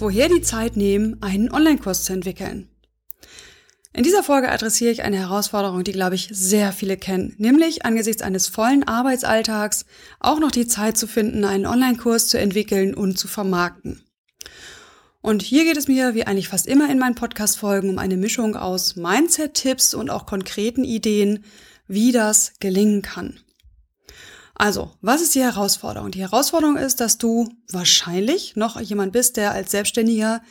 Woher die Zeit nehmen, einen Online-Kurs zu entwickeln. In dieser Folge adressiere ich eine Herausforderung, die, glaube ich, sehr viele kennen, nämlich angesichts eines vollen Arbeitsalltags auch noch die Zeit zu finden, einen Online-Kurs zu entwickeln und zu vermarkten. Und hier geht es mir, wie eigentlich fast immer in meinen Podcast-Folgen, um eine Mischung aus Mindset-Tipps und auch konkreten Ideen, wie das gelingen kann. Also, was ist die Herausforderung? Die Herausforderung ist, dass du wahrscheinlich noch jemand bist, der als Selbstständiger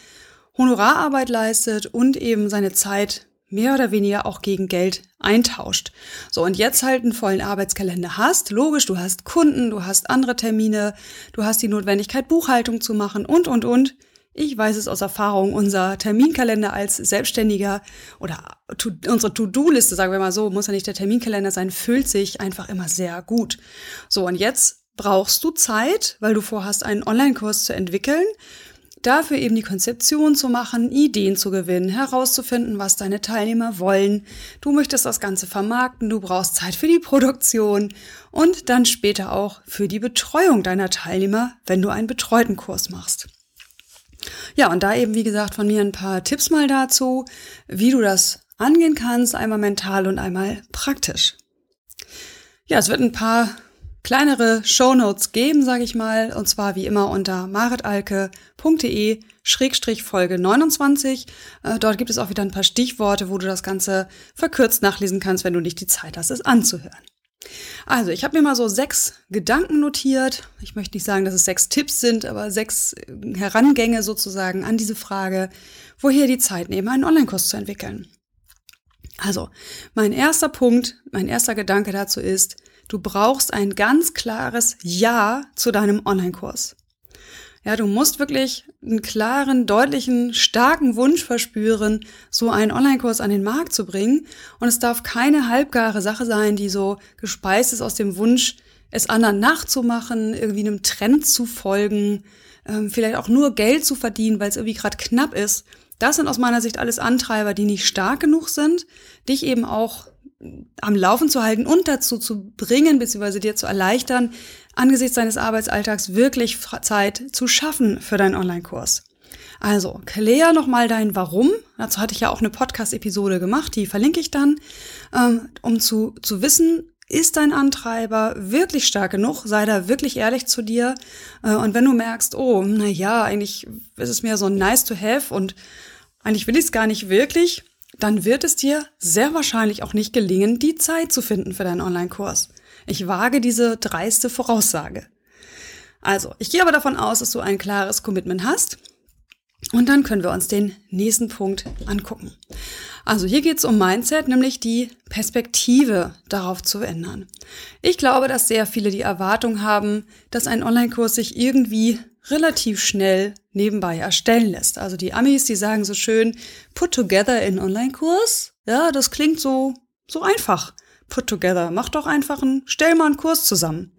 Honorararbeit leistet und eben seine Zeit mehr oder weniger auch gegen Geld eintauscht. So, und jetzt halt einen vollen Arbeitskalender hast. Logisch, du hast Kunden, du hast andere Termine, du hast die Notwendigkeit, Buchhaltung zu machen und, und, und. Ich weiß es aus Erfahrung, unser Terminkalender als Selbstständiger oder to, unsere To-Do-Liste, sagen wir mal so, muss ja nicht der Terminkalender sein, füllt sich einfach immer sehr gut. So, und jetzt brauchst du Zeit, weil du vorhast, einen Online-Kurs zu entwickeln, dafür eben die Konzeption zu machen, Ideen zu gewinnen, herauszufinden, was deine Teilnehmer wollen. Du möchtest das Ganze vermarkten, du brauchst Zeit für die Produktion und dann später auch für die Betreuung deiner Teilnehmer, wenn du einen betreuten Kurs machst. Ja, und da eben, wie gesagt, von mir ein paar Tipps mal dazu, wie du das angehen kannst, einmal mental und einmal praktisch. Ja, es wird ein paar kleinere Shownotes geben, sage ich mal, und zwar wie immer unter maritalke.de Schrägstrich Folge 29. Äh, dort gibt es auch wieder ein paar Stichworte, wo du das Ganze verkürzt nachlesen kannst, wenn du nicht die Zeit hast, es anzuhören. Also, ich habe mir mal so sechs Gedanken notiert. Ich möchte nicht sagen, dass es sechs Tipps sind, aber sechs äh, Herangänge sozusagen an diese Frage, woher die Zeit nehmen, einen Online-Kurs zu entwickeln. Also, mein erster Punkt, mein erster Gedanke dazu ist, du brauchst ein ganz klares Ja zu deinem Online-Kurs. Ja, du musst wirklich einen klaren, deutlichen, starken Wunsch verspüren, so einen Online-Kurs an den Markt zu bringen. Und es darf keine halbgare Sache sein, die so gespeist ist aus dem Wunsch, es anderen nachzumachen, irgendwie einem Trend zu folgen, ähm, vielleicht auch nur Geld zu verdienen, weil es irgendwie gerade knapp ist. Das sind aus meiner Sicht alles Antreiber, die nicht stark genug sind, dich eben auch am Laufen zu halten und dazu zu bringen, beziehungsweise dir zu erleichtern, angesichts deines Arbeitsalltags wirklich Zeit zu schaffen für deinen Online-Kurs. Also, klär nochmal dein Warum. Dazu hatte ich ja auch eine Podcast-Episode gemacht, die verlinke ich dann, ähm, um zu, zu wissen, ist dein Antreiber wirklich stark genug? Sei da wirklich ehrlich zu dir. Äh, und wenn du merkst, oh, na ja, eigentlich ist es mir so nice to have und eigentlich will ich es gar nicht wirklich, dann wird es dir sehr wahrscheinlich auch nicht gelingen, die Zeit zu finden für deinen Online-Kurs. Ich wage diese dreiste Voraussage. Also, ich gehe aber davon aus, dass du ein klares Commitment hast. Und dann können wir uns den nächsten Punkt angucken. Also hier geht es um Mindset, nämlich die Perspektive darauf zu ändern. Ich glaube, dass sehr viele die Erwartung haben, dass ein Online-Kurs sich irgendwie relativ schnell nebenbei erstellen lässt. Also die Amis, die sagen so schön, put together in Online-Kurs. Ja, das klingt so, so einfach put together. Mach doch einfach einen, stell mal einen Kurs zusammen.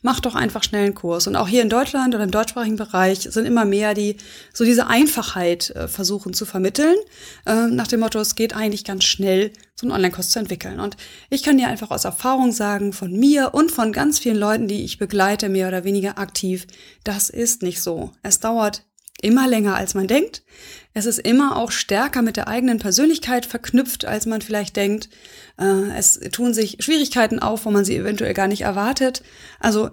Mach doch einfach schnell einen Kurs. Und auch hier in Deutschland oder im deutschsprachigen Bereich sind immer mehr, die so diese Einfachheit äh, versuchen zu vermitteln. Äh, nach dem Motto, es geht eigentlich ganz schnell, so einen Online-Kurs zu entwickeln. Und ich kann dir einfach aus Erfahrung sagen, von mir und von ganz vielen Leuten, die ich begleite, mehr oder weniger aktiv, das ist nicht so. Es dauert immer länger, als man denkt. Es ist immer auch stärker mit der eigenen Persönlichkeit verknüpft, als man vielleicht denkt. Äh, es tun sich Schwierigkeiten auf, wo man sie eventuell gar nicht erwartet. Also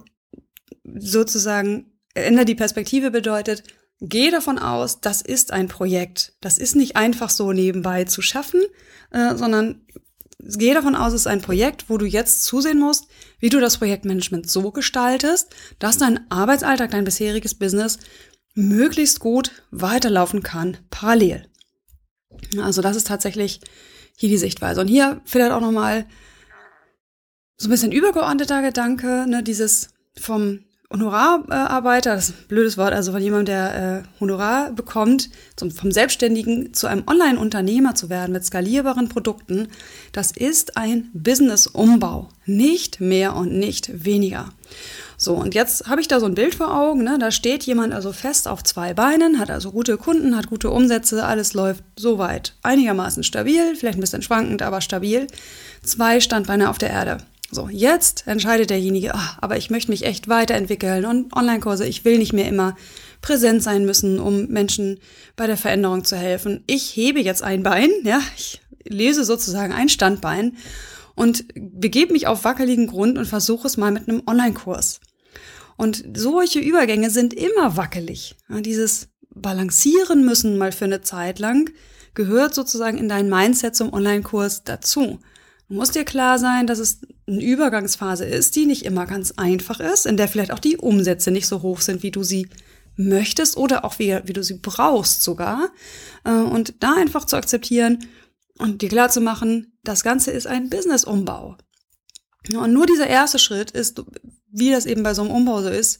sozusagen ändert die Perspektive bedeutet, geh davon aus, das ist ein Projekt. Das ist nicht einfach so nebenbei zu schaffen, äh, sondern geh davon aus, es ist ein Projekt, wo du jetzt zusehen musst, wie du das Projektmanagement so gestaltest, dass dein Arbeitsalltag, dein bisheriges Business möglichst gut weiterlaufen kann, parallel. Also das ist tatsächlich hier die Sichtweise. Und hier vielleicht auch nochmal so ein bisschen übergeordneter Gedanke, ne, dieses vom Honorararbeiter, das ist ein blödes Wort, also von jemandem, der äh, Honorar bekommt, zum, vom Selbstständigen zu einem Online-Unternehmer zu werden mit skalierbaren Produkten, das ist ein Business-Umbau. Nicht mehr und nicht weniger. So, und jetzt habe ich da so ein Bild vor Augen, ne? da steht jemand also fest auf zwei Beinen, hat also gute Kunden, hat gute Umsätze, alles läuft soweit einigermaßen stabil, vielleicht ein bisschen schwankend, aber stabil. Zwei Standbeine auf der Erde. So, jetzt entscheidet derjenige, ach, aber ich möchte mich echt weiterentwickeln und Online-Kurse, ich will nicht mehr immer präsent sein müssen, um Menschen bei der Veränderung zu helfen. Ich hebe jetzt ein Bein, ja, ich lese sozusagen ein Standbein und begebe mich auf wackeligen Grund und versuche es mal mit einem Online-Kurs. Und solche Übergänge sind immer wackelig. Ja, dieses Balancieren müssen mal für eine Zeit lang gehört sozusagen in dein Mindset zum Online-Kurs dazu. Du musst dir klar sein, dass es eine Übergangsphase ist, die nicht immer ganz einfach ist, in der vielleicht auch die Umsätze nicht so hoch sind, wie du sie möchtest oder auch wie, wie du sie brauchst sogar. Äh, und da einfach zu akzeptieren und dir klar zu machen, das Ganze ist ein Business-Umbau. Und nur dieser erste Schritt ist, wie das eben bei so einem Umbau so ist,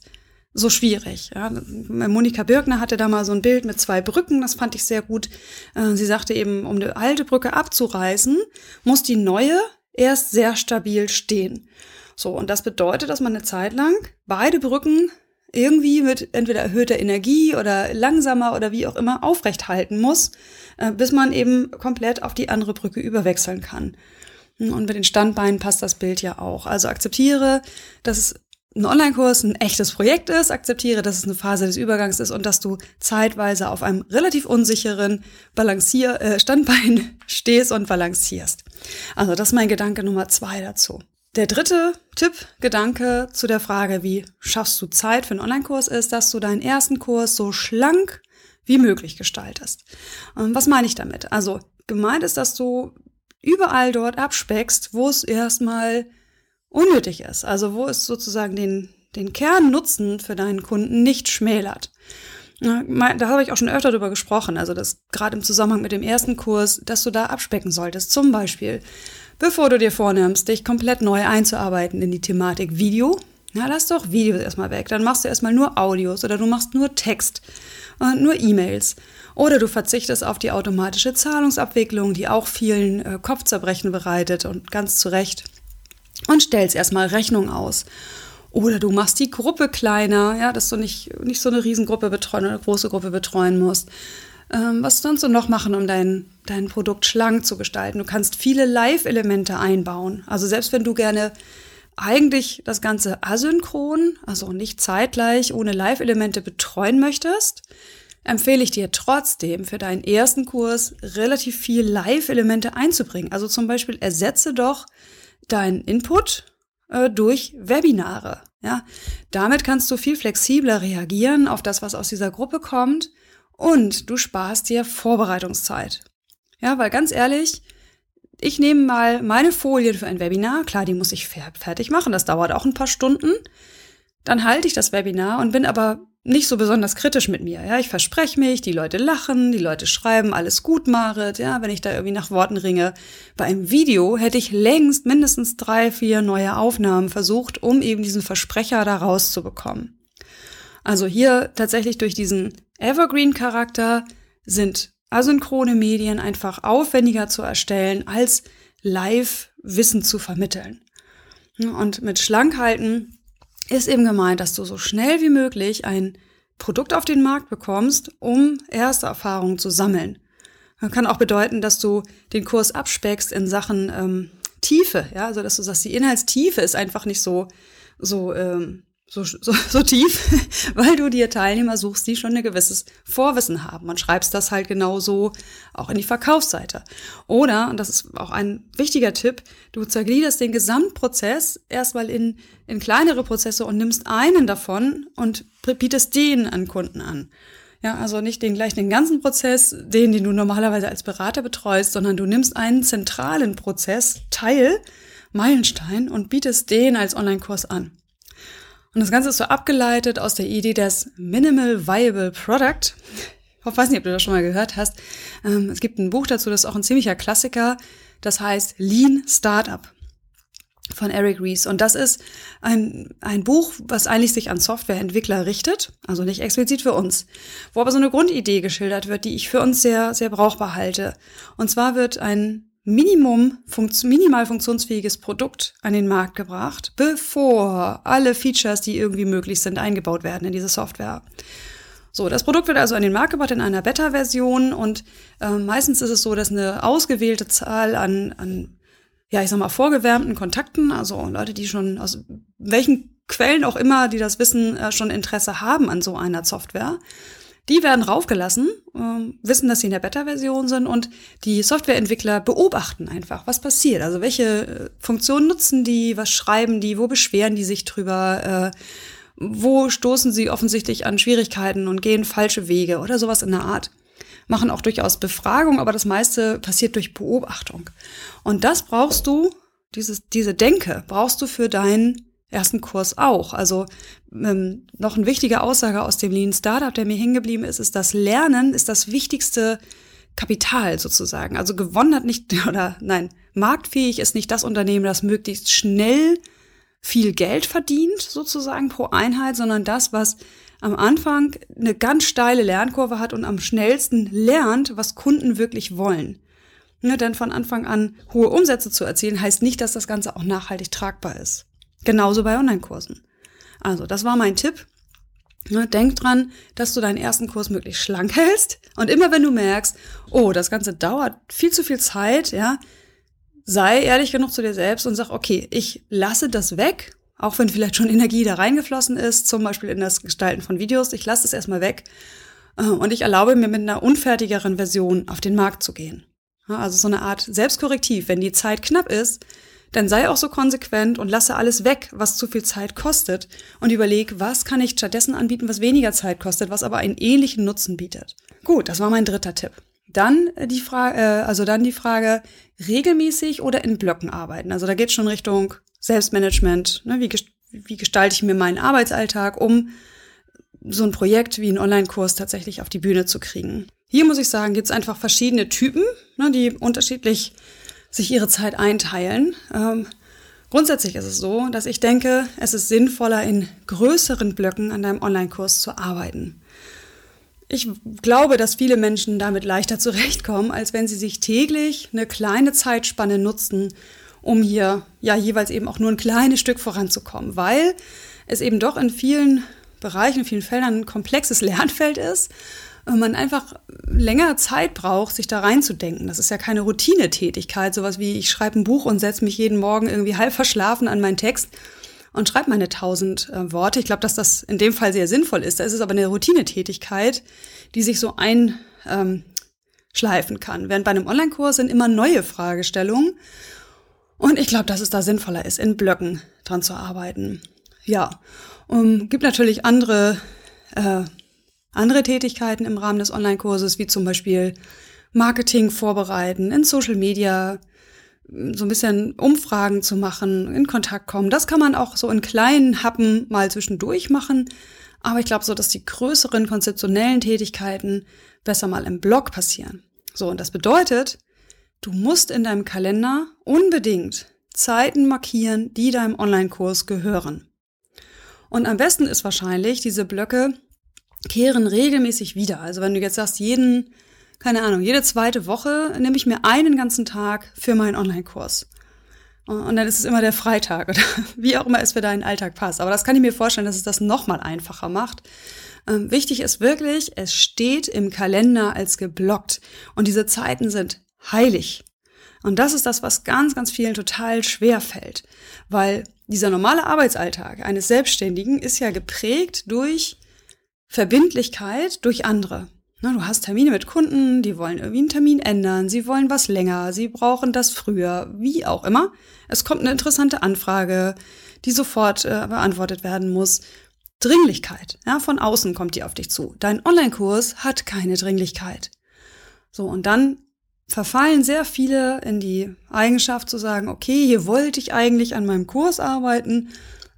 so schwierig. Ja. Monika Birkner hatte da mal so ein Bild mit zwei Brücken, das fand ich sehr gut. Äh, sie sagte eben, um eine alte Brücke abzureißen, muss die neue erst sehr stabil stehen. So, und das bedeutet, dass man eine Zeit lang beide Brücken irgendwie mit entweder erhöhter Energie oder langsamer oder wie auch immer aufrecht halten muss, äh, bis man eben komplett auf die andere Brücke überwechseln kann. Und mit den Standbeinen passt das Bild ja auch. Also akzeptiere, dass es ein Online-Kurs ein echtes Projekt ist, akzeptiere, dass es eine Phase des Übergangs ist und dass du zeitweise auf einem relativ unsicheren Balancier äh, Standbein stehst und balancierst. Also das ist mein Gedanke Nummer zwei dazu. Der dritte Tipp, Gedanke zu der Frage, wie schaffst du Zeit für einen Online-Kurs, ist, dass du deinen ersten Kurs so schlank wie möglich gestaltest. Was meine ich damit? Also gemeint ist, dass du überall dort abspeckst, wo es erstmal unnötig ist. Also wo es sozusagen den, den Kernnutzen für deinen Kunden nicht schmälert. Da habe ich auch schon öfter darüber gesprochen, also das gerade im Zusammenhang mit dem ersten Kurs, dass du da abspecken solltest. Zum Beispiel, bevor du dir vornimmst, dich komplett neu einzuarbeiten in die Thematik Video, na, lass doch Videos erstmal weg. Dann machst du erstmal nur Audios oder du machst nur Text und nur E-Mails. Oder du verzichtest auf die automatische Zahlungsabwicklung, die auch vielen äh, Kopfzerbrechen bereitet und ganz zu Recht und stellst erstmal Rechnung aus. Oder du machst die Gruppe kleiner, ja, dass du nicht, nicht so eine Riesengruppe betreuen oder eine große Gruppe betreuen musst. Ähm, was sonst so noch machen, um dein, dein Produkt schlank zu gestalten? Du kannst viele Live-Elemente einbauen. Also selbst wenn du gerne eigentlich das Ganze asynchron, also nicht zeitgleich ohne Live-Elemente betreuen möchtest, empfehle ich dir trotzdem für deinen ersten Kurs relativ viel Live-Elemente einzubringen. Also zum Beispiel ersetze doch deinen Input äh, durch Webinare. Ja, damit kannst du viel flexibler reagieren auf das, was aus dieser Gruppe kommt und du sparst dir Vorbereitungszeit. Ja, weil ganz ehrlich, ich nehme mal meine Folien für ein Webinar. Klar, die muss ich fertig machen. Das dauert auch ein paar Stunden. Dann halte ich das Webinar und bin aber nicht so besonders kritisch mit mir. Ja, ich verspreche mich, die Leute lachen, die Leute schreiben, alles gut, Marit, ja, wenn ich da irgendwie nach Worten ringe. Bei einem Video hätte ich längst mindestens drei, vier neue Aufnahmen versucht, um eben diesen Versprecher da rauszubekommen. Also hier tatsächlich durch diesen Evergreen-Charakter sind asynchrone Medien einfach aufwendiger zu erstellen, als live Wissen zu vermitteln. Und mit Schlankhalten ist eben gemeint, dass du so schnell wie möglich ein Produkt auf den Markt bekommst, um erste Erfahrungen zu sammeln. Das kann auch bedeuten, dass du den Kurs abspeckst in Sachen ähm, Tiefe, ja, also dass du sagst, die Inhaltstiefe ist einfach nicht so so ähm, so, so, so tief, weil du dir Teilnehmer suchst, die schon ein gewisses Vorwissen haben und schreibst das halt genauso auch in die Verkaufsseite. Oder, und das ist auch ein wichtiger Tipp, du zergliederst den Gesamtprozess erstmal in, in kleinere Prozesse und nimmst einen davon und bietest den an Kunden an. Ja, also nicht den gleich den ganzen Prozess, den, den du normalerweise als Berater betreust, sondern du nimmst einen zentralen Prozess, Teil, Meilenstein und bietest den als Online-Kurs an. Und das Ganze ist so abgeleitet aus der Idee des Minimal Viable Product. Ich weiß nicht, ob du das schon mal gehört hast. Ähm, es gibt ein Buch dazu, das ist auch ein ziemlicher Klassiker. Das heißt Lean Startup. von Eric Rees. Und das ist ein, ein Buch, was eigentlich sich an Softwareentwickler richtet, also nicht explizit für uns, wo aber so eine Grundidee geschildert wird, die ich für uns sehr, sehr brauchbar halte. Und zwar wird ein Minimum, funkt, minimal funktionsfähiges Produkt an den Markt gebracht, bevor alle Features, die irgendwie möglich sind, eingebaut werden in diese Software. So, das Produkt wird also an den Markt gebracht in einer Beta-Version und äh, meistens ist es so, dass eine ausgewählte Zahl an, an ja, ich sag mal, vorgewärmten Kontakten, also Leute, die schon aus welchen Quellen auch immer, die das Wissen, äh, schon Interesse haben an so einer Software, die werden raufgelassen, äh, wissen, dass sie in der Beta-Version sind und die Softwareentwickler beobachten einfach, was passiert. Also welche äh, Funktionen nutzen die, was schreiben die, wo beschweren die sich drüber, äh, wo stoßen sie offensichtlich an Schwierigkeiten und gehen falsche Wege oder sowas in der Art machen auch durchaus Befragung, aber das meiste passiert durch Beobachtung. Und das brauchst du, dieses, diese Denke brauchst du für deinen ersten Kurs auch. Also ähm, noch eine wichtige Aussage aus dem Lean Startup, der mir hängen geblieben ist, ist, das Lernen ist das wichtigste Kapital sozusagen. Also gewonnen hat nicht, oder nein, marktfähig ist nicht das Unternehmen, das möglichst schnell viel Geld verdient, sozusagen pro Einheit, sondern das, was am Anfang eine ganz steile Lernkurve hat und am schnellsten lernt, was Kunden wirklich wollen. Ne, denn von Anfang an hohe Umsätze zu erzielen, heißt nicht, dass das Ganze auch nachhaltig tragbar ist. Genauso bei Online-Kursen. Also, das war mein Tipp. Ne, denk dran, dass du deinen ersten Kurs möglichst schlank hältst. Und immer wenn du merkst, oh, das Ganze dauert viel zu viel Zeit, ja, sei ehrlich genug zu dir selbst und sag, okay, ich lasse das weg auch wenn vielleicht schon Energie da reingeflossen ist, zum Beispiel in das Gestalten von Videos. Ich lasse es erstmal weg äh, und ich erlaube mir mit einer unfertigeren Version auf den Markt zu gehen. Also so eine Art Selbstkorrektiv. Wenn die Zeit knapp ist, dann sei auch so konsequent und lasse alles weg, was zu viel Zeit kostet und überleg, was kann ich stattdessen anbieten, was weniger Zeit kostet, was aber einen ähnlichen Nutzen bietet. Gut, das war mein dritter Tipp. Dann die Frage, äh, also dann die Frage, regelmäßig oder in Blöcken arbeiten. Also da geht schon Richtung Selbstmanagement, ne, wie, wie gestalte ich mir meinen Arbeitsalltag, um so ein Projekt wie ein Online-Kurs tatsächlich auf die Bühne zu kriegen. Hier muss ich sagen, gibt es einfach verschiedene Typen, ne, die unterschiedlich sich ihre Zeit einteilen. Ähm, grundsätzlich ist es so, dass ich denke, es ist sinnvoller, in größeren Blöcken an deinem Online-Kurs zu arbeiten. Ich glaube, dass viele Menschen damit leichter zurechtkommen, als wenn sie sich täglich eine kleine Zeitspanne nutzen, um hier ja jeweils eben auch nur ein kleines Stück voranzukommen, weil es eben doch in vielen Bereichen, in vielen Feldern ein komplexes Lernfeld ist man einfach länger Zeit braucht, sich da reinzudenken. Das ist ja keine Routinetätigkeit, sowas wie ich schreibe ein Buch und setze mich jeden Morgen irgendwie halb verschlafen an meinen Text und schreibe meine tausend äh, Worte. Ich glaube, dass das in dem Fall sehr sinnvoll ist. Da ist es aber eine Routinetätigkeit, die sich so einschleifen ähm, kann. Während bei einem Online-Kurs sind immer neue Fragestellungen und ich glaube, dass es da sinnvoller ist, in Blöcken dran zu arbeiten. Ja, um, gibt natürlich andere, äh, andere Tätigkeiten im Rahmen des Online-Kurses, wie zum Beispiel Marketing vorbereiten, in Social Media so ein bisschen Umfragen zu machen, in Kontakt kommen. Das kann man auch so in kleinen Happen mal zwischendurch machen. Aber ich glaube so, dass die größeren konzeptionellen Tätigkeiten besser mal im Blog passieren. So, und das bedeutet, Du musst in deinem Kalender unbedingt Zeiten markieren, die deinem Online-Kurs gehören. Und am besten ist wahrscheinlich, diese Blöcke kehren regelmäßig wieder. Also wenn du jetzt sagst, jeden, keine Ahnung, jede zweite Woche nehme ich mir einen ganzen Tag für meinen Online-Kurs. Und dann ist es immer der Freitag oder wie auch immer es für deinen Alltag passt. Aber das kann ich mir vorstellen, dass es das nochmal einfacher macht. Ähm, wichtig ist wirklich, es steht im Kalender als geblockt. Und diese Zeiten sind heilig. Und das ist das, was ganz, ganz vielen total schwer fällt, weil dieser normale Arbeitsalltag eines Selbstständigen ist ja geprägt durch Verbindlichkeit durch andere. Du hast Termine mit Kunden, die wollen irgendwie einen Termin ändern, sie wollen was länger, sie brauchen das früher, wie auch immer. Es kommt eine interessante Anfrage, die sofort äh, beantwortet werden muss. Dringlichkeit, ja, von außen kommt die auf dich zu. Dein Online-Kurs hat keine Dringlichkeit. So, und dann verfallen sehr viele in die Eigenschaft zu sagen, okay, hier wollte ich eigentlich an meinem Kurs arbeiten,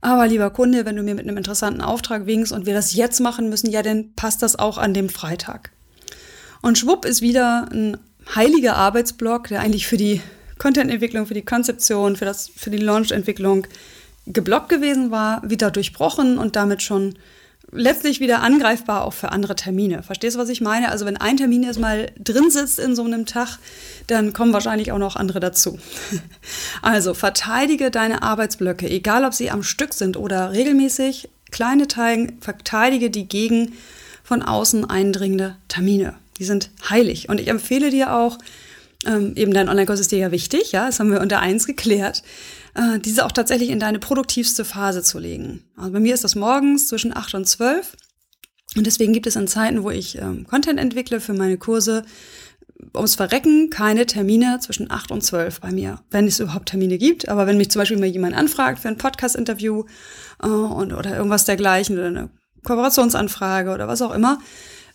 aber lieber Kunde, wenn du mir mit einem interessanten Auftrag winkst und wir das jetzt machen müssen, ja, dann passt das auch an dem Freitag. Und schwupp ist wieder ein heiliger Arbeitsblock, der eigentlich für die Content-Entwicklung, für die Konzeption, für, das, für die Launch-Entwicklung geblockt gewesen war, wieder durchbrochen und damit schon letztlich wieder angreifbar auch für andere Termine. Verstehst du, was ich meine? Also wenn ein Termin erstmal drin sitzt in so einem Tag, dann kommen wahrscheinlich auch noch andere dazu. Also verteidige deine Arbeitsblöcke, egal ob sie am Stück sind oder regelmäßig, kleine Teilen, verteidige die gegen von außen eindringende Termine. Die sind heilig. Und ich empfehle dir auch, ähm, eben dein Online-Kurs ist dir ja wichtig, ja, das haben wir unter eins geklärt, äh, diese auch tatsächlich in deine produktivste Phase zu legen. Also bei mir ist das morgens zwischen acht und zwölf und deswegen gibt es in Zeiten, wo ich ähm, Content entwickle für meine Kurse, ums Verrecken keine Termine zwischen acht und zwölf bei mir, wenn es überhaupt Termine gibt. Aber wenn mich zum Beispiel mal jemand anfragt für ein Podcast-Interview äh, und, oder irgendwas dergleichen oder eine Kooperationsanfrage oder was auch immer,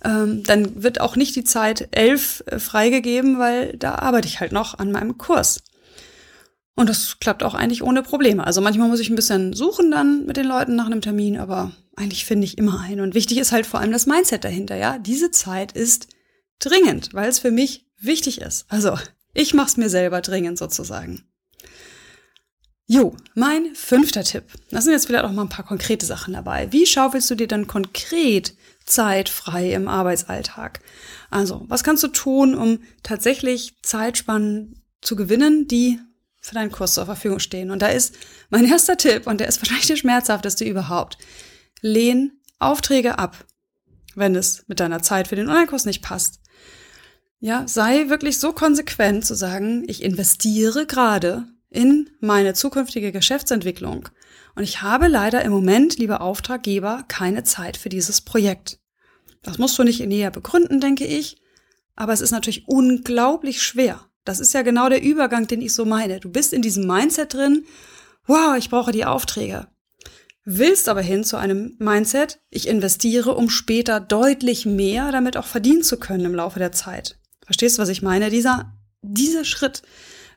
ähm, dann wird auch nicht die Zeit elf äh, freigegeben, weil da arbeite ich halt noch an meinem Kurs. Und das klappt auch eigentlich ohne Probleme. Also manchmal muss ich ein bisschen suchen dann mit den Leuten nach einem Termin, aber eigentlich finde ich immer einen. Und wichtig ist halt vor allem das Mindset dahinter, ja. Diese Zeit ist dringend, weil es für mich wichtig ist. Also ich mache es mir selber dringend sozusagen. Jo, mein fünfter Tipp. Das sind jetzt vielleicht auch mal ein paar konkrete Sachen dabei. Wie schaufelst du dir dann konkret Zeit frei im Arbeitsalltag? Also, was kannst du tun, um tatsächlich Zeitspannen zu gewinnen, die für deinen Kurs zur Verfügung stehen? Und da ist mein erster Tipp, und der ist wahrscheinlich der schmerzhafteste überhaupt. Lehn Aufträge ab, wenn es mit deiner Zeit für den Online-Kurs nicht passt. Ja, sei wirklich so konsequent zu sagen, ich investiere gerade in meine zukünftige Geschäftsentwicklung. Und ich habe leider im Moment, liebe Auftraggeber, keine Zeit für dieses Projekt. Das musst du nicht näher begründen, denke ich. Aber es ist natürlich unglaublich schwer. Das ist ja genau der Übergang, den ich so meine. Du bist in diesem Mindset drin, wow, ich brauche die Aufträge. Willst aber hin zu einem Mindset, ich investiere, um später deutlich mehr damit auch verdienen zu können im Laufe der Zeit. Verstehst du, was ich meine? Dieser, dieser Schritt,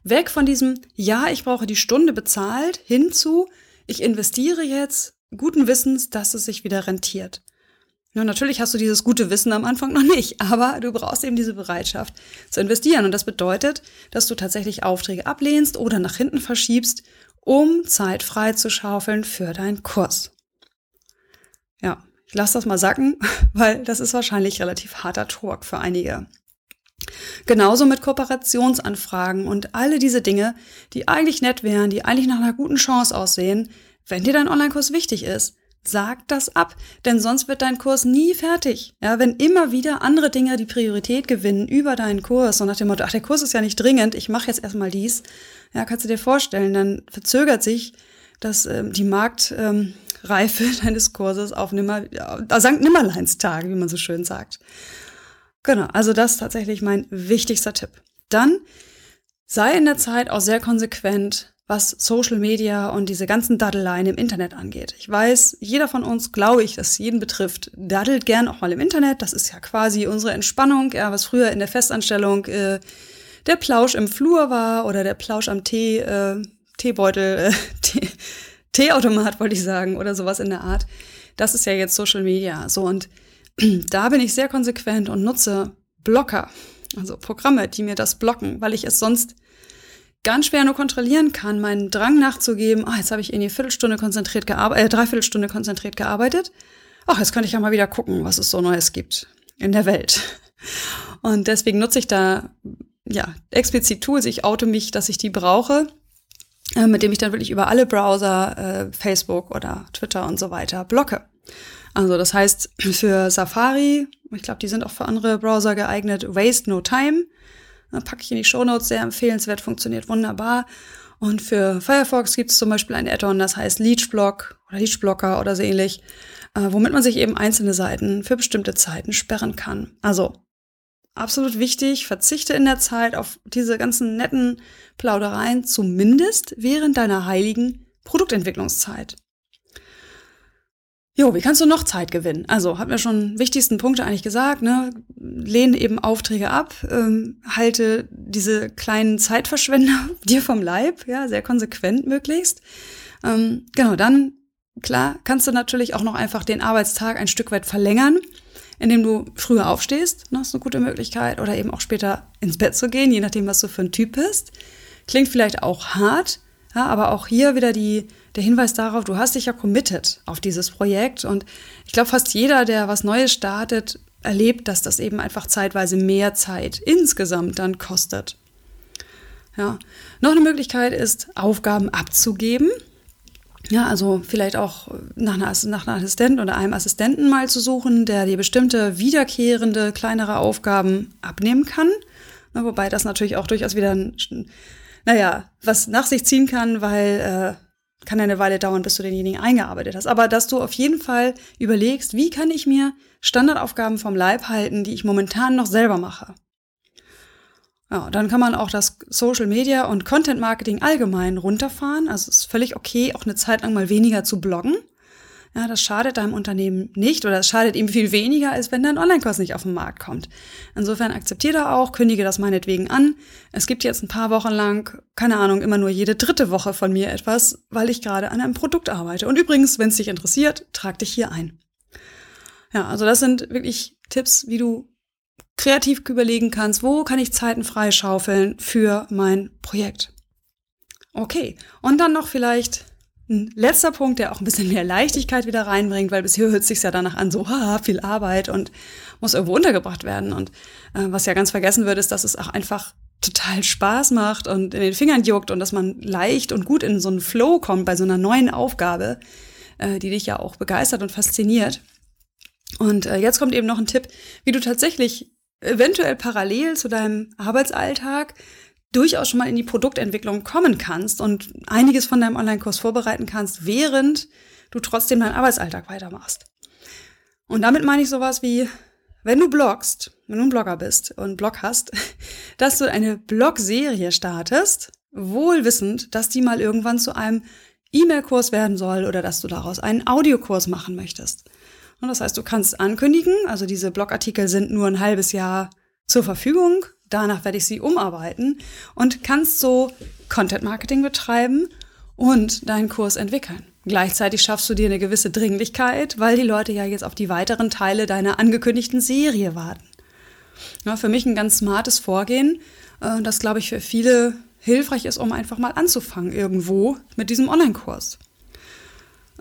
Weg von diesem, ja, ich brauche die Stunde bezahlt, hin zu, ich investiere jetzt guten Wissens, dass es sich wieder rentiert. Ja, natürlich hast du dieses gute Wissen am Anfang noch nicht, aber du brauchst eben diese Bereitschaft zu investieren. Und das bedeutet, dass du tatsächlich Aufträge ablehnst oder nach hinten verschiebst, um Zeit frei zu schaufeln für deinen Kurs. Ja, ich lasse das mal sacken, weil das ist wahrscheinlich relativ harter Talk für einige. Genauso mit Kooperationsanfragen und alle diese Dinge, die eigentlich nett wären, die eigentlich nach einer guten Chance aussehen, wenn dir dein Online-Kurs wichtig ist. Sag das ab, denn sonst wird dein Kurs nie fertig. Ja, wenn immer wieder andere Dinge die Priorität gewinnen über deinen Kurs und nach dem Motto, ach, der Kurs ist ja nicht dringend, ich mache jetzt erstmal dies, ja, kannst du dir vorstellen, dann verzögert sich das, ähm, die Marktreife ähm, deines Kurses auf Nimmer, ja, Sankt Nimmerleins Tage, wie man so schön sagt. Genau, also das ist tatsächlich mein wichtigster Tipp. Dann sei in der Zeit auch sehr konsequent, was Social Media und diese ganzen Daddeleien im Internet angeht. Ich weiß, jeder von uns, glaube ich, das jeden betrifft, daddelt gern auch mal im Internet. Das ist ja quasi unsere Entspannung, ja, was früher in der Festanstellung äh, der Plausch im Flur war oder der Plausch am Tee, äh, Teebeutel, äh, Tee, Teeautomat wollte ich sagen oder sowas in der Art. Das ist ja jetzt Social Media. So und da bin ich sehr konsequent und nutze Blocker, also Programme, die mir das blocken, weil ich es sonst ganz schwer nur kontrollieren kann, meinen Drang nachzugeben, ah, jetzt habe ich in die Viertelstunde konzentriert gearbeitet, äh, Dreiviertelstunde konzentriert gearbeitet. Ach, jetzt könnte ich ja mal wieder gucken, was es so Neues gibt in der Welt. Und deswegen nutze ich da ja explizit Tools. Ich oute mich, dass ich die brauche, äh, mit dem ich dann wirklich über alle Browser, äh, Facebook oder Twitter und so weiter blocke. Also das heißt, für Safari, ich glaube, die sind auch für andere Browser geeignet, Waste No Time. Packe ich in die Show Notes, sehr empfehlenswert, funktioniert wunderbar. Und für Firefox gibt es zum Beispiel ein Add-on, das heißt Leechblock oder Leechblocker oder so ähnlich, äh, womit man sich eben einzelne Seiten für bestimmte Zeiten sperren kann. Also absolut wichtig, verzichte in der Zeit auf diese ganzen netten Plaudereien, zumindest während deiner heiligen Produktentwicklungszeit. Jo, wie kannst du noch Zeit gewinnen? Also, hat mir schon wichtigsten Punkte eigentlich gesagt, ne? Lehne eben Aufträge ab, ähm, halte diese kleinen Zeitverschwender dir vom Leib, ja, sehr konsequent möglichst. Ähm, genau, dann, klar, kannst du natürlich auch noch einfach den Arbeitstag ein Stück weit verlängern, indem du früher aufstehst, ne? Ist eine gute Möglichkeit, oder eben auch später ins Bett zu gehen, je nachdem, was du für ein Typ bist. Klingt vielleicht auch hart, ja, aber auch hier wieder die, der Hinweis darauf, du hast dich ja committed auf dieses Projekt und ich glaube, fast jeder, der was Neues startet, erlebt, dass das eben einfach zeitweise mehr Zeit insgesamt dann kostet. Ja. Noch eine Möglichkeit ist, Aufgaben abzugeben. Ja, also vielleicht auch nach einer, nach einer Assistenten oder einem Assistenten mal zu suchen, der dir bestimmte wiederkehrende, kleinere Aufgaben abnehmen kann. Na, wobei das natürlich auch durchaus wieder, ein, naja, was nach sich ziehen kann, weil äh, kann eine Weile dauern, bis du denjenigen eingearbeitet hast. Aber dass du auf jeden Fall überlegst, wie kann ich mir Standardaufgaben vom Leib halten, die ich momentan noch selber mache. Ja, dann kann man auch das Social Media und Content Marketing allgemein runterfahren. Also es ist völlig okay, auch eine Zeit lang mal weniger zu bloggen. Ja, das schadet deinem Unternehmen nicht oder es schadet ihm viel weniger, als wenn dein Online-Kurs nicht auf den Markt kommt. Insofern akzeptiere da auch, kündige das meinetwegen an. Es gibt jetzt ein paar Wochen lang, keine Ahnung, immer nur jede dritte Woche von mir etwas, weil ich gerade an einem Produkt arbeite. Und übrigens, wenn es dich interessiert, trag dich hier ein. Ja, also das sind wirklich Tipps, wie du kreativ überlegen kannst, wo kann ich Zeiten freischaufeln für mein Projekt. Okay, und dann noch vielleicht ein letzter Punkt, der auch ein bisschen mehr Leichtigkeit wieder reinbringt, weil bisher hört sich ja danach an, so haha, viel Arbeit und muss irgendwo untergebracht werden. Und äh, was ja ganz vergessen wird, ist, dass es auch einfach total Spaß macht und in den Fingern juckt und dass man leicht und gut in so einen Flow kommt bei so einer neuen Aufgabe, äh, die dich ja auch begeistert und fasziniert. Und äh, jetzt kommt eben noch ein Tipp, wie du tatsächlich eventuell parallel zu deinem Arbeitsalltag durchaus schon mal in die Produktentwicklung kommen kannst und einiges von deinem Online-Kurs vorbereiten kannst, während du trotzdem deinen Arbeitsalltag weitermachst. Und damit meine ich sowas wie, wenn du bloggst, wenn du ein Blogger bist und Blog hast, dass du eine Blog-Serie startest, wohl wissend, dass die mal irgendwann zu einem E-Mail-Kurs werden soll oder dass du daraus einen Audiokurs machen möchtest. Und das heißt, du kannst ankündigen, also diese Blogartikel sind nur ein halbes Jahr zur Verfügung. Danach werde ich sie umarbeiten und kannst so Content Marketing betreiben und deinen Kurs entwickeln. Gleichzeitig schaffst du dir eine gewisse Dringlichkeit, weil die Leute ja jetzt auf die weiteren Teile deiner angekündigten Serie warten. Ja, für mich ein ganz smartes Vorgehen, äh, das glaube ich für viele hilfreich ist, um einfach mal anzufangen irgendwo mit diesem Online-Kurs.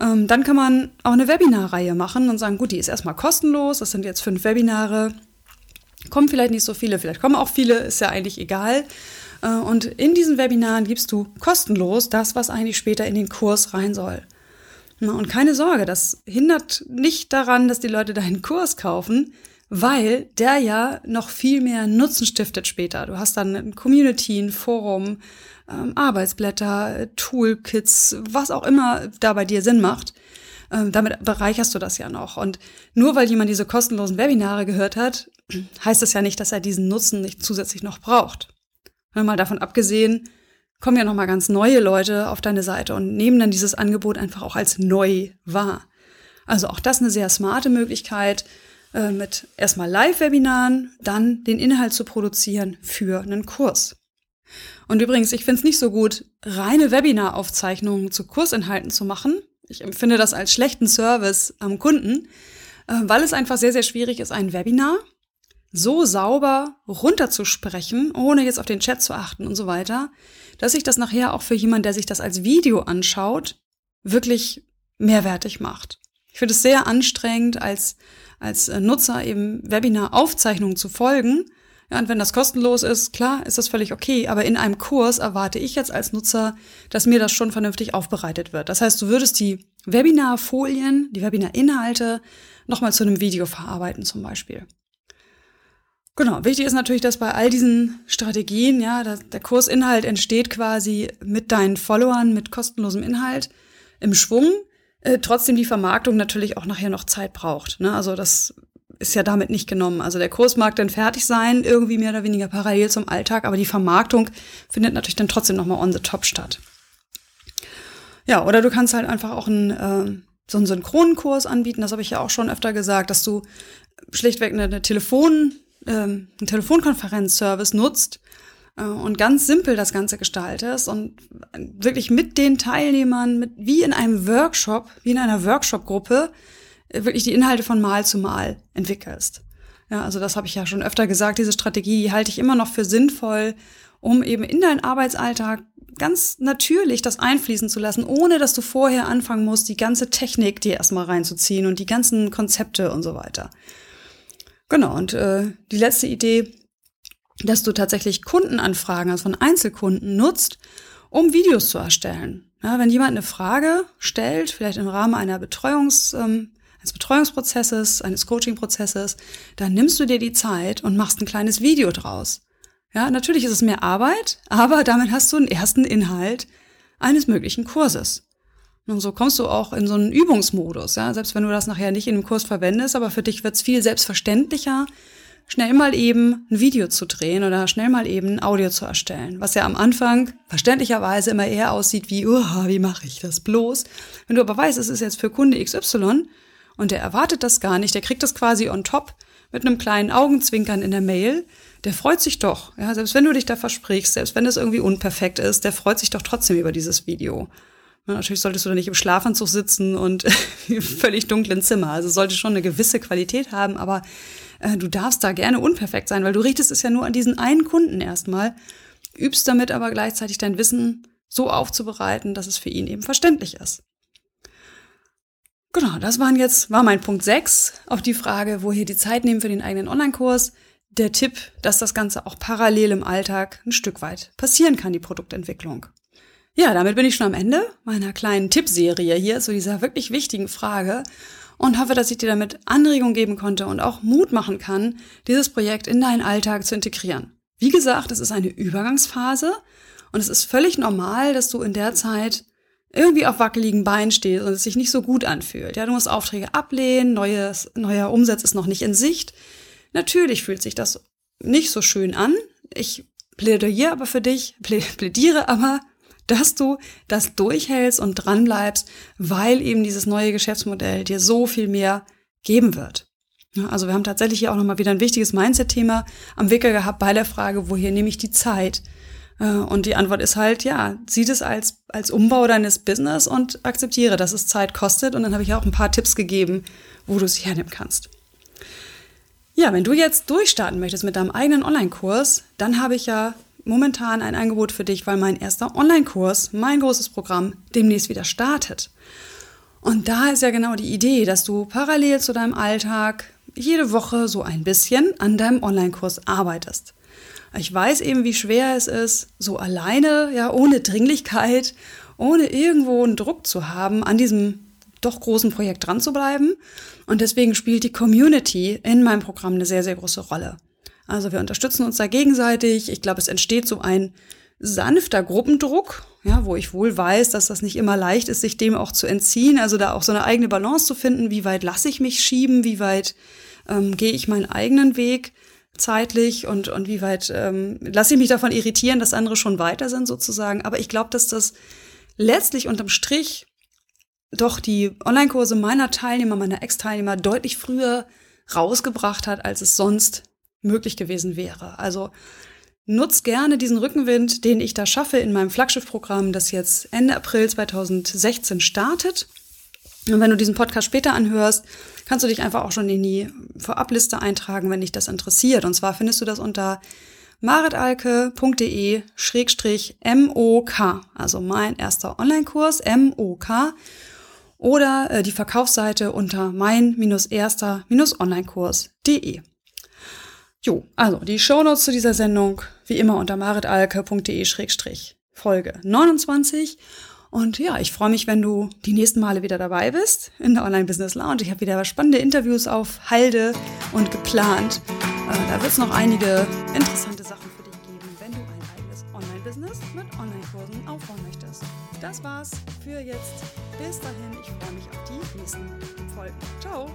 Ähm, dann kann man auch eine Webinarreihe machen und sagen, gut, die ist erstmal kostenlos, das sind jetzt fünf Webinare, kommen vielleicht nicht so viele, vielleicht kommen auch viele, ist ja eigentlich egal. Äh, und in diesen Webinaren gibst du kostenlos das, was eigentlich später in den Kurs rein soll. Und keine Sorge, das hindert nicht daran, dass die Leute deinen Kurs kaufen, weil der ja noch viel mehr Nutzen stiftet später. Du hast dann eine Community, ein Forum, ähm, Arbeitsblätter, Toolkits, was auch immer da bei dir Sinn macht. Ähm, damit bereicherst du das ja noch. Und nur weil jemand diese kostenlosen Webinare gehört hat, heißt das ja nicht, dass er diesen Nutzen nicht zusätzlich noch braucht. Und mal davon abgesehen, kommen ja noch mal ganz neue Leute auf deine Seite und nehmen dann dieses Angebot einfach auch als neu wahr. Also auch das eine sehr smarte Möglichkeit, äh, mit erstmal Live-Webinaren, dann den Inhalt zu produzieren für einen Kurs. Und übrigens, ich finde es nicht so gut, reine Webinar-Aufzeichnungen zu Kursinhalten zu machen. Ich empfinde das als schlechten Service am Kunden, äh, weil es einfach sehr, sehr schwierig ist, ein Webinar so sauber runterzusprechen, ohne jetzt auf den Chat zu achten und so weiter, dass sich das nachher auch für jemanden, der sich das als Video anschaut, wirklich mehrwertig macht. Ich finde es sehr anstrengend, als, als Nutzer eben Webinar-Aufzeichnungen zu folgen ja, und wenn das kostenlos ist, klar, ist das völlig okay. Aber in einem Kurs erwarte ich jetzt als Nutzer, dass mir das schon vernünftig aufbereitet wird. Das heißt, du würdest die Webinar-Folien, die Webinar-Inhalte nochmal zu einem Video verarbeiten zum Beispiel. Genau, wichtig ist natürlich, dass bei all diesen Strategien, ja, der Kursinhalt entsteht quasi mit deinen Followern, mit kostenlosem Inhalt im Schwung, äh, trotzdem die Vermarktung natürlich auch nachher noch Zeit braucht. Ne? Also das ist ja damit nicht genommen. Also der Kurs mag dann fertig sein, irgendwie mehr oder weniger parallel zum Alltag, aber die Vermarktung findet natürlich dann trotzdem nochmal on the top statt. Ja, oder du kannst halt einfach auch einen, äh, so einen Synchronenkurs anbieten, das habe ich ja auch schon öfter gesagt, dass du schlichtweg eine, eine Telefon, äh, einen Telefonkonferenzservice nutzt äh, und ganz simpel das Ganze gestaltest und wirklich mit den Teilnehmern, mit, wie in einem Workshop, wie in einer Workshop-Gruppe, wirklich die Inhalte von Mal zu Mal entwickelst. Ja, also das habe ich ja schon öfter gesagt, diese Strategie, die halte ich immer noch für sinnvoll, um eben in deinen Arbeitsalltag ganz natürlich das einfließen zu lassen, ohne dass du vorher anfangen musst, die ganze Technik dir erstmal reinzuziehen und die ganzen Konzepte und so weiter. Genau, und äh, die letzte Idee, dass du tatsächlich Kundenanfragen, also von Einzelkunden nutzt, um Videos zu erstellen. Ja, wenn jemand eine Frage stellt, vielleicht im Rahmen einer Betreuungs, ähm, eines Betreuungsprozesses, eines Coachingprozesses, dann nimmst du dir die Zeit und machst ein kleines Video draus. Ja, natürlich ist es mehr Arbeit, aber damit hast du einen ersten Inhalt eines möglichen Kurses. Und so kommst du auch in so einen Übungsmodus, ja, selbst wenn du das nachher nicht in einem Kurs verwendest, aber für dich wird es viel selbstverständlicher, schnell mal eben ein Video zu drehen oder schnell mal eben ein Audio zu erstellen, was ja am Anfang verständlicherweise immer eher aussieht wie, uh, wie mache ich das bloß? Wenn du aber weißt, es ist jetzt für Kunde XY und der erwartet das gar nicht, der kriegt das quasi on top mit einem kleinen Augenzwinkern in der Mail, der freut sich doch. Ja, selbst wenn du dich da versprichst, selbst wenn es irgendwie unperfekt ist, der freut sich doch trotzdem über dieses Video. Natürlich solltest du da nicht im Schlafanzug sitzen und völlig dunklen Zimmer. Also sollte schon eine gewisse Qualität haben, aber äh, du darfst da gerne unperfekt sein, weil du richtest es ja nur an diesen einen Kunden erstmal, übst damit aber gleichzeitig dein Wissen so aufzubereiten, dass es für ihn eben verständlich ist. Genau, das waren jetzt, war mein Punkt 6 auf die Frage, wo hier die Zeit nehmen für den eigenen Online-Kurs der Tipp, dass das Ganze auch parallel im Alltag ein Stück weit passieren kann, die Produktentwicklung. Ja, damit bin ich schon am Ende meiner kleinen Tippserie hier zu dieser wirklich wichtigen Frage und hoffe, dass ich dir damit Anregung geben konnte und auch Mut machen kann, dieses Projekt in deinen Alltag zu integrieren. Wie gesagt, es ist eine Übergangsphase und es ist völlig normal, dass du in der Zeit irgendwie auf wackeligen Beinen stehst und es sich nicht so gut anfühlt. Ja, du musst Aufträge ablehnen, neues, neuer Umsatz ist noch nicht in Sicht. Natürlich fühlt sich das nicht so schön an. Ich plädiere aber für dich, plädiere aber, dass du das durchhältst und dranbleibst, weil eben dieses neue Geschäftsmodell dir so viel mehr geben wird. Also wir haben tatsächlich hier auch nochmal wieder ein wichtiges Mindset-Thema am Wickel gehabt bei der Frage, woher nehme ich die Zeit? Äh, und die Antwort ist halt, ja, sieh das als, als Umbau deines Business und akzeptiere, dass es Zeit kostet. Und dann habe ich auch ein paar Tipps gegeben, wo du es hernehmen kannst. Ja, wenn du jetzt durchstarten möchtest mit deinem eigenen Online-Kurs, dann habe ich ja momentan ein Angebot für dich, weil mein erster Online-Kurs, mein großes Programm, demnächst wieder startet. Und da ist ja genau die Idee, dass du parallel zu deinem Alltag jede Woche so ein bisschen an deinem Online-Kurs arbeitest. Ich weiß eben, wie schwer es ist, so alleine, ja, ohne Dringlichkeit, ohne irgendwo einen Druck zu haben, an diesem doch großen Projekt dran zu bleiben. Und deswegen spielt die Community in meinem Programm eine sehr, sehr große Rolle. Also wir unterstützen uns da gegenseitig. Ich glaube, es entsteht so ein sanfter Gruppendruck, ja, wo ich wohl weiß, dass das nicht immer leicht ist, sich dem auch zu entziehen. Also da auch so eine eigene Balance zu finden. Wie weit lasse ich mich schieben? Wie weit ähm, gehe ich meinen eigenen Weg zeitlich und, und wie weit ähm, lasse ich mich davon irritieren, dass andere schon weiter sind sozusagen. Aber ich glaube, dass das letztlich unterm Strich doch die Online-Kurse meiner Teilnehmer, meiner Ex-Teilnehmer deutlich früher rausgebracht hat, als es sonst möglich gewesen wäre. Also nutz gerne diesen Rückenwind, den ich da schaffe in meinem Flaggschiff-Programm, das jetzt Ende April 2016 startet. Und wenn du diesen Podcast später anhörst, kannst du dich einfach auch schon in die Vorabliste eintragen, wenn dich das interessiert. Und zwar findest du das unter maritalke.de-mok, also mein erster Online-Kurs, MOK oder äh, die Verkaufsseite unter mein-erster-onlinekurs.de. Jo, also die Shownotes zu dieser Sendung wie immer unter maritalke.de-folge 29. Und ja, ich freue mich, wenn du die nächsten Male wieder dabei bist in der Online Business Lounge. Ich habe wieder spannende Interviews auf Halde und geplant. Äh, da wird es noch einige interessante Sachen für dich geben, wenn du ein eigenes Online-Business mit Online-Kursen aufbauen möchtest. Das war's für jetzt. Bis dahin, ich freue mich auf die nächsten Folgen. Ciao!